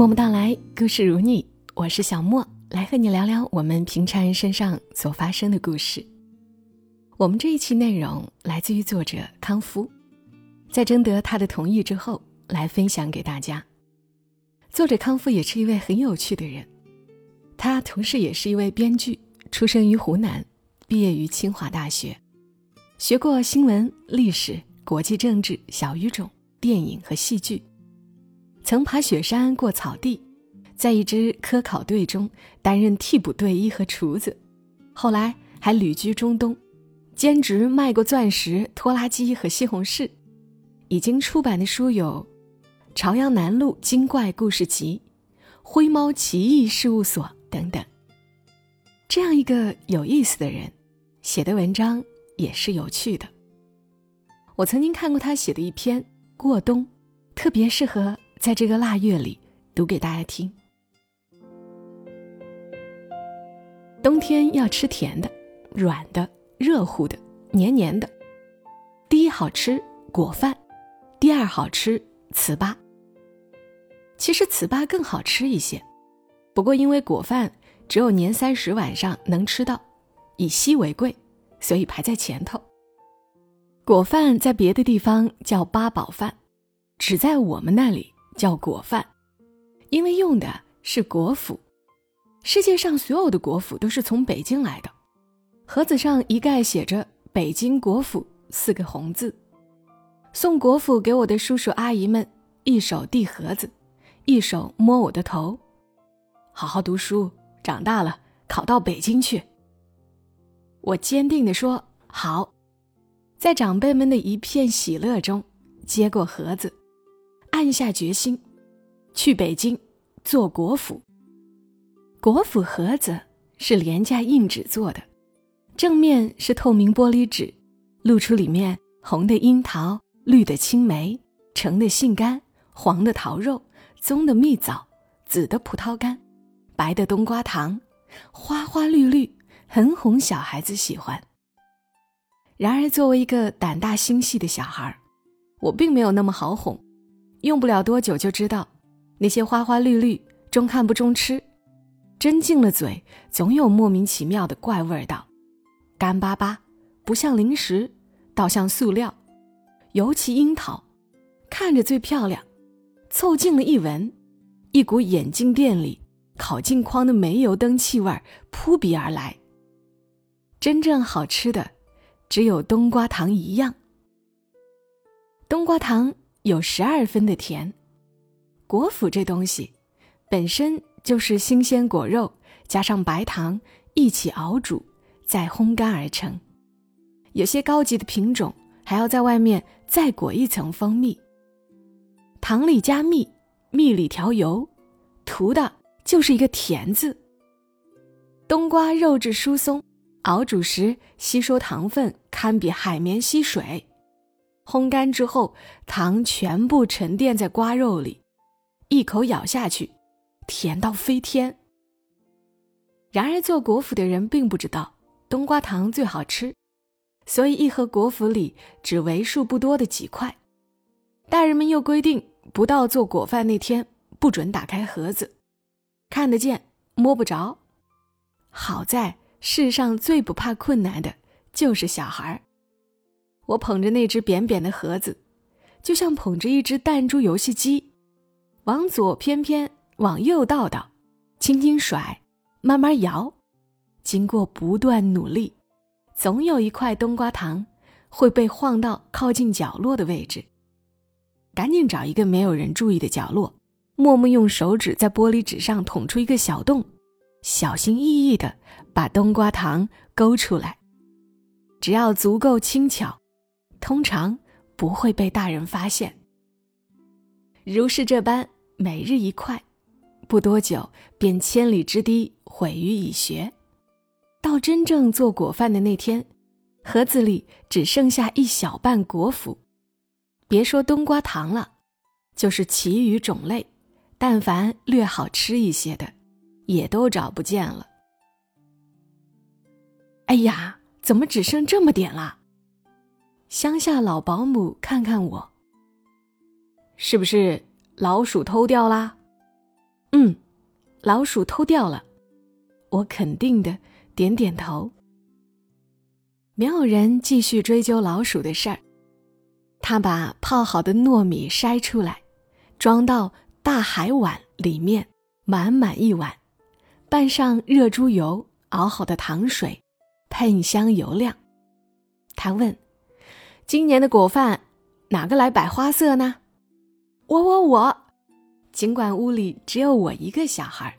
默默到来，故事如你，我是小莫，来和你聊聊我们平常人身上所发生的故事。我们这一期内容来自于作者康夫，在征得他的同意之后，来分享给大家。作者康夫也是一位很有趣的人，他同时也是一位编剧，出生于湖南，毕业于清华大学，学过新闻、历史、国际政治、小语种、电影和戏剧。曾爬雪山过草地，在一支科考队中担任替补队医和厨子，后来还旅居中东，兼职卖过钻石、拖拉机和西红柿。已经出版的书有《朝阳南路精怪故事集》《灰猫奇异事务所》等等。这样一个有意思的人，写的文章也是有趣的。我曾经看过他写的一篇《过冬》，特别适合。在这个腊月里，读给大家听。冬天要吃甜的、软的、热乎的、黏黏的。第一好吃果饭，第二好吃糍粑。其实糍粑更好吃一些，不过因为果饭只有年三十晚上能吃到，以稀为贵，所以排在前头。果饭在别的地方叫八宝饭，只在我们那里。叫果饭，因为用的是果脯。世界上所有的果脯都是从北京来的。盒子上一概写着“北京果脯”四个红字。送果脯给我的叔叔阿姨们，一手递盒子，一手摸我的头，好好读书，长大了考到北京去。我坚定地说：“好。”在长辈们的一片喜乐中，接过盒子。暗下决心，去北京做国府。国府盒子是廉价硬纸做的，正面是透明玻璃纸，露出里面红的樱桃、绿的青梅、橙的杏干、黄的桃肉、棕的蜜枣、紫的葡萄干、白的冬瓜糖，花花绿绿，很哄小孩子喜欢。然而，作为一个胆大心细的小孩儿，我并没有那么好哄。用不了多久就知道，那些花花绿绿中看不中吃，真进了嘴总有莫名其妙的怪味道，干巴巴，不像零食，倒像塑料。尤其樱桃，看着最漂亮，凑近了一闻，一股眼镜店里烤镜框的煤油灯气味扑鼻而来。真正好吃的，只有冬瓜糖一样。冬瓜糖。有十二分的甜，果脯这东西本身就是新鲜果肉加上白糖一起熬煮，再烘干而成。有些高级的品种还要在外面再裹一层蜂蜜。糖里加蜜，蜜里调油，图的就是一个甜字。冬瓜肉质疏松，熬煮时吸收糖分堪比海绵吸水。烘干之后，糖全部沉淀在瓜肉里，一口咬下去，甜到飞天。然而做果脯的人并不知道冬瓜糖最好吃，所以一盒果脯里只为数不多的几块。大人们又规定，不到做果饭那天不准打开盒子，看得见摸不着。好在世上最不怕困难的就是小孩儿。我捧着那只扁扁的盒子，就像捧着一只弹珠游戏机，往左偏偏，往右倒倒，轻轻甩，慢慢摇。经过不断努力，总有一块冬瓜糖会被晃到靠近角落的位置。赶紧找一个没有人注意的角落，默默用手指在玻璃纸上捅出一个小洞，小心翼翼地把冬瓜糖勾出来。只要足够轻巧。通常不会被大人发现。如是这般，每日一块，不多久便千里之堤毁于蚁穴。到真正做果饭的那天，盒子里只剩下一小半果脯。别说冬瓜糖了，就是其余种类，但凡略好吃一些的，也都找不见了。哎呀，怎么只剩这么点了？乡下老保姆看看我，是不是老鼠偷掉啦？嗯，老鼠偷掉了。我肯定的点点头。没有人继续追究老鼠的事儿。他把泡好的糯米筛出来，装到大海碗里面，满满一碗，拌上热猪油，熬好的糖水，喷香油亮。他问：“今年的果饭，哪个来摆花色呢？”“我我我。”尽管屋里只有我一个小孩，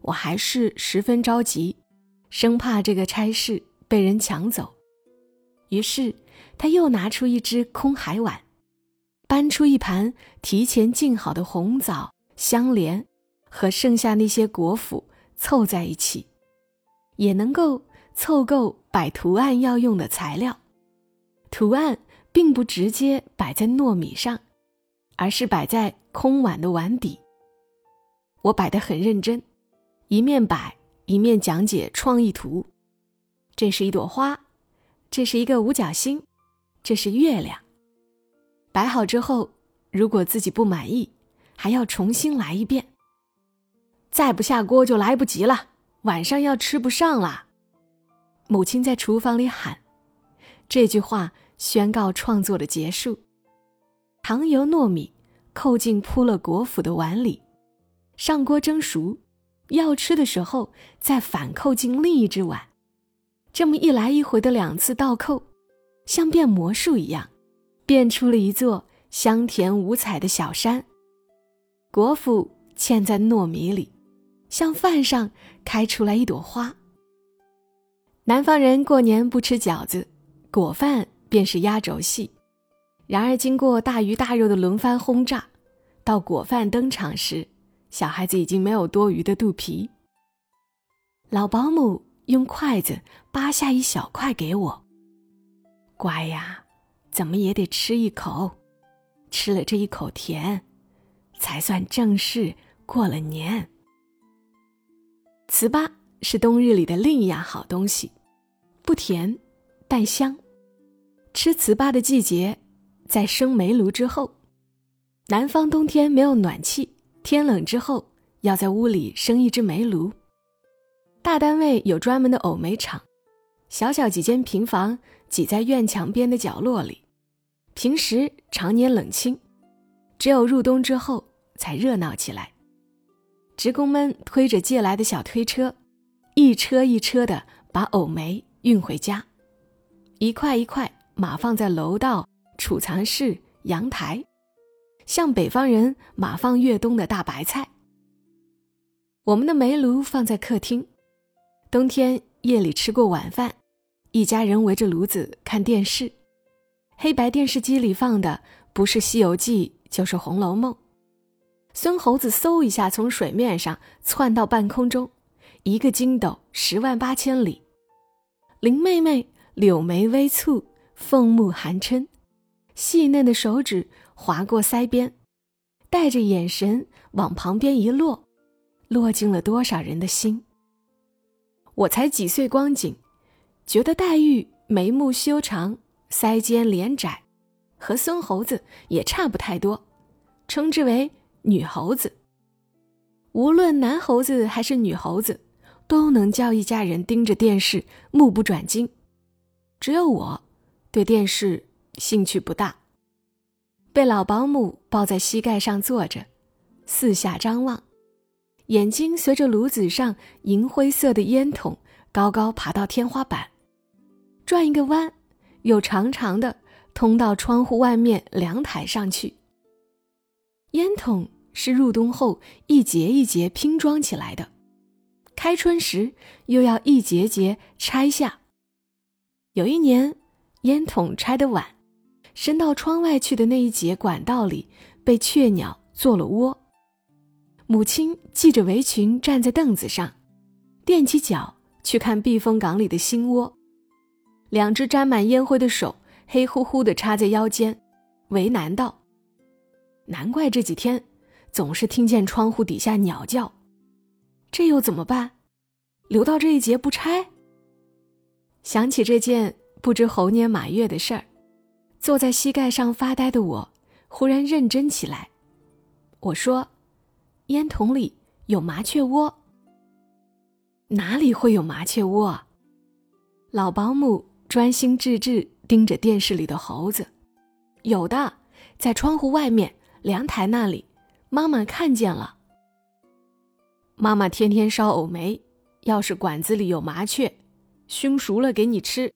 我还是十分着急，生怕这个差事被人抢走。于是。他又拿出一只空海碗，搬出一盘提前浸好的红枣、香莲，和剩下那些果脯凑在一起，也能够凑够摆图案要用的材料。图案并不直接摆在糯米上，而是摆在空碗的碗底。我摆得很认真，一面摆一面讲解创意图。这是一朵花，这是一个五角星。这是月亮。摆好之后，如果自己不满意，还要重新来一遍。再不下锅就来不及了，晚上要吃不上了。母亲在厨房里喊，这句话宣告创作的结束。糖油糯米扣进铺了果脯的碗里，上锅蒸熟。要吃的时候再反扣进另一只碗，这么一来一回的两次倒扣。像变魔术一样，变出了一座香甜五彩的小山。果脯嵌在糯米里，像饭上开出来一朵花。南方人过年不吃饺子，果饭便是压轴戏。然而，经过大鱼大肉的轮番轰炸，到果饭登场时，小孩子已经没有多余的肚皮。老保姆用筷子扒下一小块给我。乖呀，怎么也得吃一口，吃了这一口甜，才算正式过了年。糍粑是冬日里的另一样好东西，不甜，但香。吃糍粑的季节，在生煤炉之后。南方冬天没有暖气，天冷之后要在屋里生一只煤炉。大单位有专门的藕煤厂，小小几间平房。挤在院墙边的角落里，平时常年冷清，只有入冬之后才热闹起来。职工们推着借来的小推车，一车一车的把藕煤运回家，一块一块码放在楼道、储藏室、阳台，像北方人码放越冬的大白菜。我们的煤炉放在客厅，冬天夜里吃过晚饭。一家人围着炉子看电视，黑白电视机里放的不是《西游记》就是《红楼梦》。孙猴子嗖一下从水面上窜到半空中，一个筋斗十万八千里。林妹妹柳眉微蹙，凤目含嗔，细嫩的手指划过腮边，带着眼神往旁边一落，落进了多少人的心。我才几岁光景。觉得黛玉眉目修长，腮尖脸窄，和孙猴子也差不太多，称之为女猴子。无论男猴子还是女猴子，都能叫一家人盯着电视目不转睛。只有我，对电视兴趣不大。被老保姆抱在膝盖上坐着，四下张望，眼睛随着炉子上银灰色的烟筒高高爬到天花板。转一个弯，又长长的通到窗户外面凉台上去。烟筒是入冬后一节一节拼装起来的，开春时又要一节节拆下。有一年，烟筒拆得晚，伸到窗外去的那一节管道里被雀鸟做了窝。母亲系着围裙站在凳子上，踮起脚去看避风港里的新窝。两只沾满烟灰的手黑乎乎的插在腰间，为难道：“难怪这几天总是听见窗户底下鸟叫，这又怎么办？留到这一节不拆？”想起这件不知猴年马月的事儿，坐在膝盖上发呆的我忽然认真起来。我说：“烟筒里有麻雀窝。哪里会有麻雀窝？老保姆专心致志盯着电视里的猴子。有的，在窗户外面凉台那里，妈妈看见了。妈妈天天烧藕梅，要是馆子里有麻雀，熏熟了给你吃。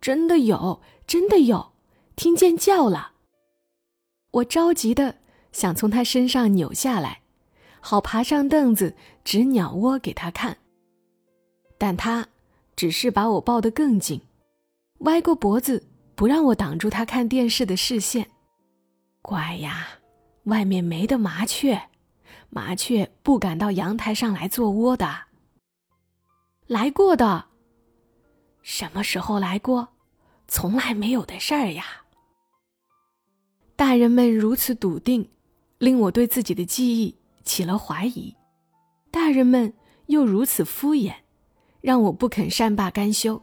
真的有，真的有，听见叫了。我着急的想从他身上扭下来，好爬上凳子指鸟窝给他看。但他只是把我抱得更紧，歪过脖子不让我挡住他看电视的视线。乖呀，外面没的麻雀，麻雀不敢到阳台上来做窝的。来过的。什么时候来过？从来没有的事儿呀。大人们如此笃定，令我对自己的记忆起了怀疑；大人们又如此敷衍，让我不肯善罢甘休。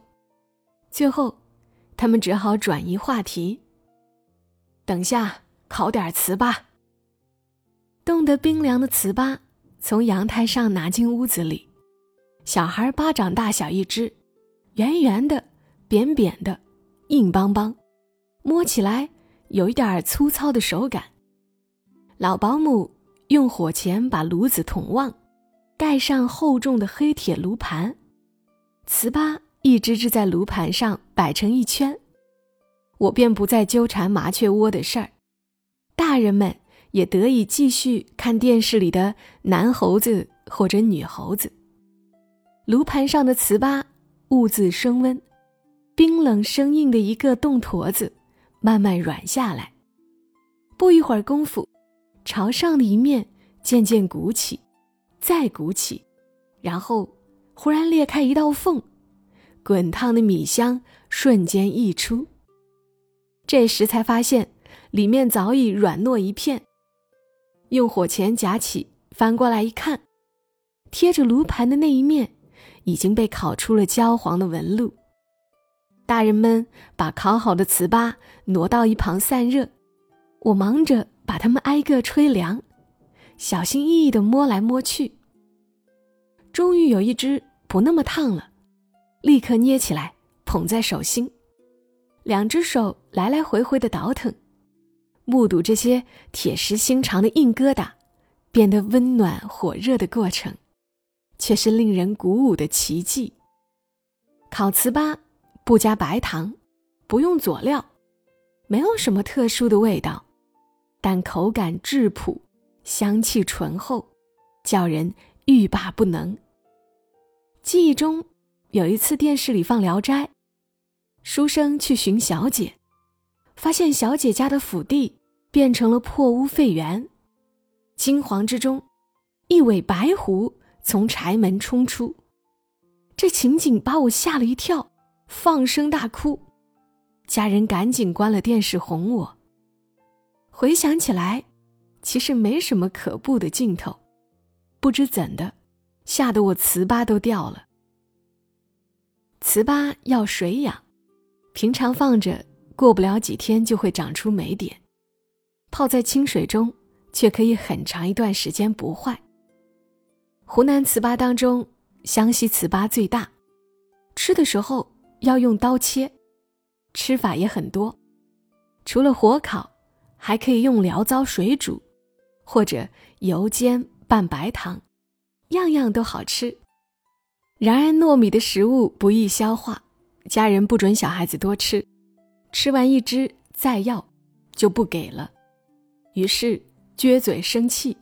最后，他们只好转移话题。等下烤点糍粑。冻得冰凉的糍粑从阳台上拿进屋子里，小孩巴掌大小一只。圆圆的，扁扁的，硬邦邦，摸起来有一点粗糙的手感。老保姆用火钳把炉子捅旺，盖上厚重的黑铁炉盘，糍粑一只只在炉盘上摆成一圈。我便不再纠缠麻雀窝的事儿，大人们也得以继续看电视里的男猴子或者女猴子。炉盘上的糍粑。兀自升温，冰冷生硬的一个冻坨子慢慢软下来。不一会儿功夫，朝上的一面渐渐鼓起，再鼓起，然后忽然裂开一道缝，滚烫的米香瞬间溢出。这时才发现里面早已软糯一片。用火钳夹起，翻过来一看，贴着炉盘的那一面。已经被烤出了焦黄的纹路。大人们把烤好的糍粑挪到一旁散热，我忙着把它们挨个吹凉，小心翼翼地摸来摸去。终于有一只不那么烫了，立刻捏起来捧在手心，两只手来来回回的倒腾，目睹这些铁石心肠的硬疙瘩变得温暖火热的过程。却是令人鼓舞的奇迹。烤糍粑不加白糖，不用佐料，没有什么特殊的味道，但口感质朴，香气醇厚，叫人欲罢不能。记忆中有一次电视里放《聊斋》，书生去寻小姐，发现小姐家的府邸变成了破屋废园，惊惶之中，一尾白狐。从柴门冲出，这情景把我吓了一跳，放声大哭。家人赶紧关了电视哄我。回想起来，其实没什么可怖的镜头，不知怎的，吓得我糍粑都掉了。糍粑要水养，平常放着，过不了几天就会长出霉点；泡在清水中，却可以很长一段时间不坏。湖南糍粑当中，湘西糍粑最大，吃的时候要用刀切，吃法也很多，除了火烤，还可以用醪糟水煮，或者油煎拌白糖，样样都好吃。然而糯米的食物不易消化，家人不准小孩子多吃，吃完一只再要，就不给了，于是撅嘴生气，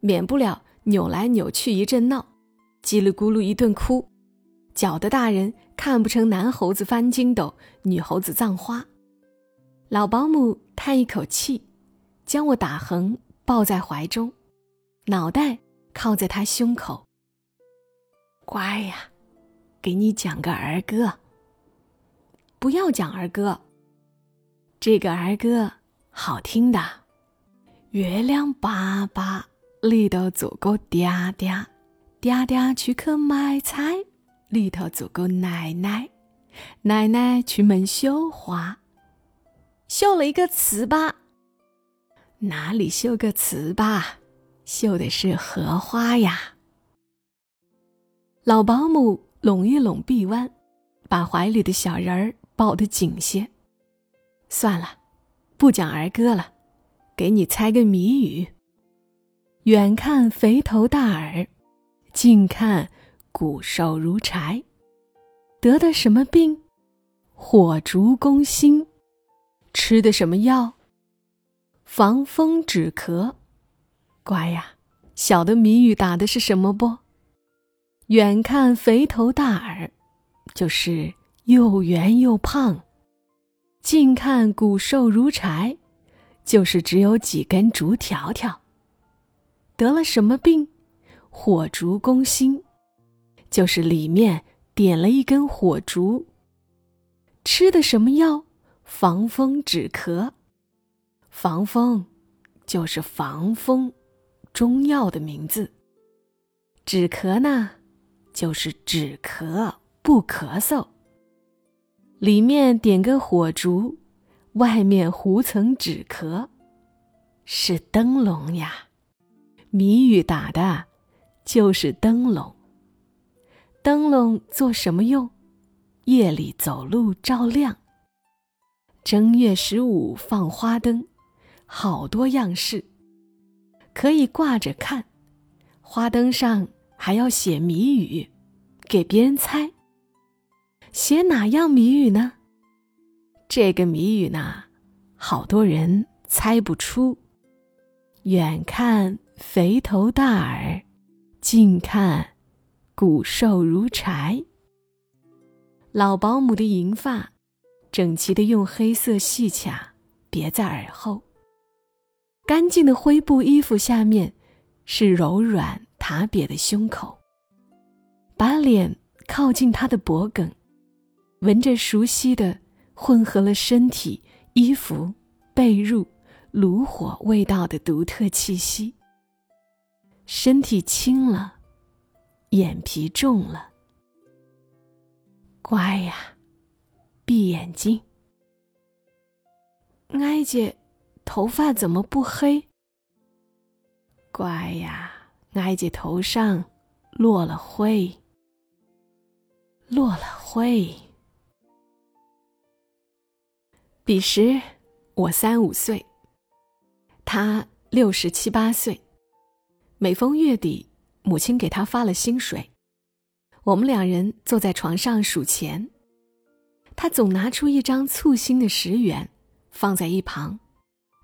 免不了。扭来扭去一阵闹，叽里咕噜一顿哭，搅得大人看不成男猴子翻筋斗，女猴子葬花。老保姆叹一口气，将我打横抱在怀中，脑袋靠在他胸口。乖呀，给你讲个儿歌。不要讲儿歌，这个儿歌好听的，月亮爸爸。里头做个爹爹，爹爹去去买菜；里头做个奶奶，奶奶去门绣花。绣了一个糍粑，哪里绣个糍粑？绣的是荷花呀。老保姆拢一拢臂弯，把怀里的小人儿抱得紧些。算了，不讲儿歌了，给你猜个谜语。远看肥头大耳，近看骨瘦如柴，得的什么病？火烛攻心。吃的什么药？防风止咳。乖呀，小的谜语打的是什么不？远看肥头大耳，就是又圆又胖；近看骨瘦如柴，就是只有几根竹条条。得了什么病？火烛攻心，就是里面点了一根火烛。吃的什么药？防风止咳。防风，就是防风，中药的名字。止咳呢，就是止咳不咳嗽。里面点个火烛，外面糊层止咳，是灯笼呀。谜语打的，就是灯笼。灯笼做什么用？夜里走路照亮。正月十五放花灯，好多样式，可以挂着看。花灯上还要写谜语，给别人猜。写哪样谜语呢？这个谜语呢，好多人猜不出。远看肥头大耳，近看骨瘦如柴。老保姆的银发，整齐的用黑色细卡别在耳后。干净的灰布衣服下面，是柔软塌瘪的胸口。把脸靠近他的脖颈，闻着熟悉的混合了身体、衣服、被褥、炉火味道的独特气息。身体轻了，眼皮重了。乖呀，闭眼睛。哀姐，头发怎么不黑？乖呀，哀姐头上落了灰，落了灰。彼时我三五岁，他六十七八岁。每逢月底，母亲给他发了薪水。我们两人坐在床上数钱，他总拿出一张簇新的十元，放在一旁。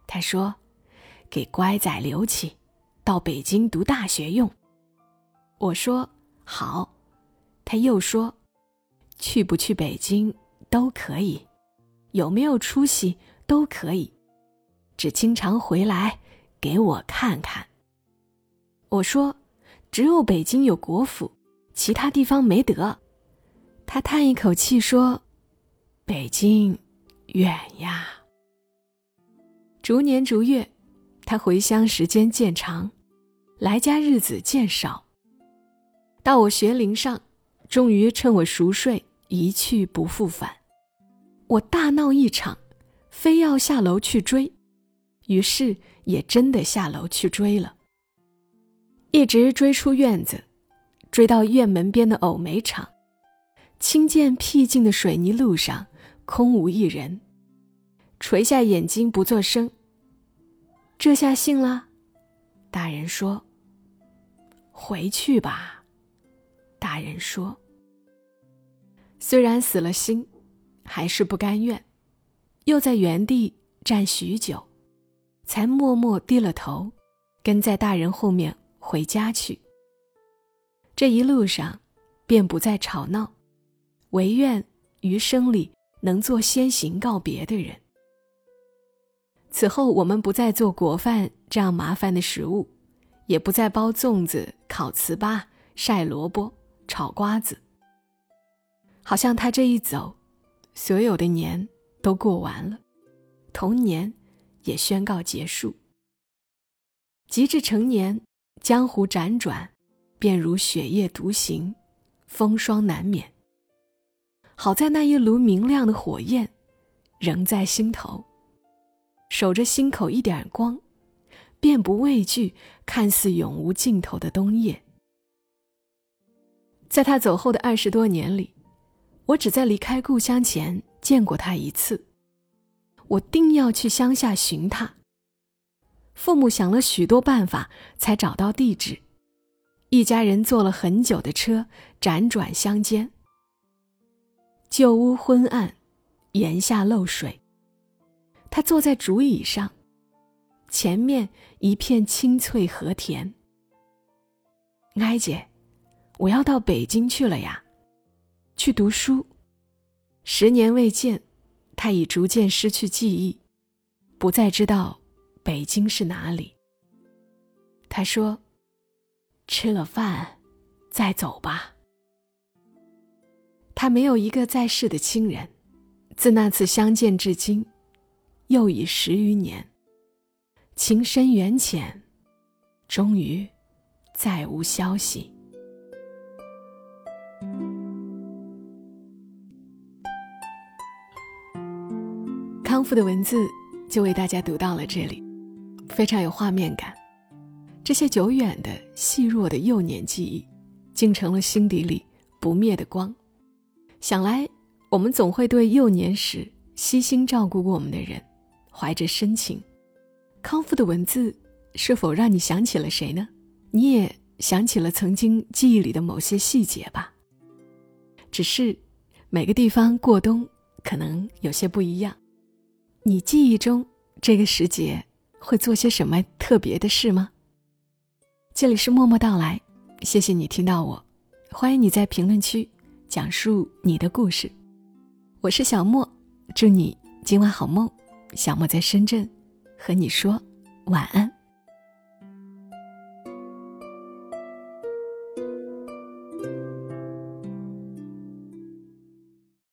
他说：“给乖仔留起，到北京读大学用。”我说：“好。”他又说：“去不去北京都可以，有没有出息都可以，只经常回来给我看看。”我说：“只有北京有国府。”其他地方没得，他叹一口气说：“北京远呀。”逐年逐月，他回乡时间渐长，来家日子渐少。到我学龄上，终于趁我熟睡，一去不复返。我大闹一场，非要下楼去追，于是也真的下楼去追了，一直追出院子。追到院门边的藕煤厂，清见僻静的水泥路上空无一人，垂下眼睛不作声。这下信了，大人说：“回去吧。”大人说：“虽然死了心，还是不甘愿，又在原地站许久，才默默低了头，跟在大人后面回家去。”这一路上，便不再吵闹，唯愿余生里能做先行告别的人。此后，我们不再做国饭这样麻烦的食物，也不再包粽子、烤糍粑、晒萝卜、炒瓜子。好像他这一走，所有的年都过完了，童年也宣告结束。及至成年，江湖辗转。便如雪夜独行，风霜难免。好在那一炉明亮的火焰，仍在心头，守着心口一点光，便不畏惧看似永无尽头的冬夜。在他走后的二十多年里，我只在离开故乡前见过他一次。我定要去乡下寻他。父母想了许多办法，才找到地址。一家人坐了很久的车，辗转乡间。旧屋昏暗，檐下漏水。他坐在竹椅上，前面一片青翠和田。哀姐，我要到北京去了呀，去读书。十年未见，他已逐渐失去记忆，不再知道北京是哪里。他说：“吃了饭，再走吧。”他没有一个在世的亲人，自那次相见至今。又已十余年，情深缘浅，终于再无消息。康复的文字就为大家读到了这里，非常有画面感。这些久远的、细弱的幼年记忆，竟成了心底里不灭的光。想来，我们总会对幼年时悉心照顾过我们的人。怀着深情，康复的文字是否让你想起了谁呢？你也想起了曾经记忆里的某些细节吧？只是每个地方过冬可能有些不一样。你记忆中这个时节会做些什么特别的事吗？这里是默默到来，谢谢你听到我，欢迎你在评论区讲述你的故事。我是小莫，祝你今晚好梦。小莫在深圳，和你说晚安。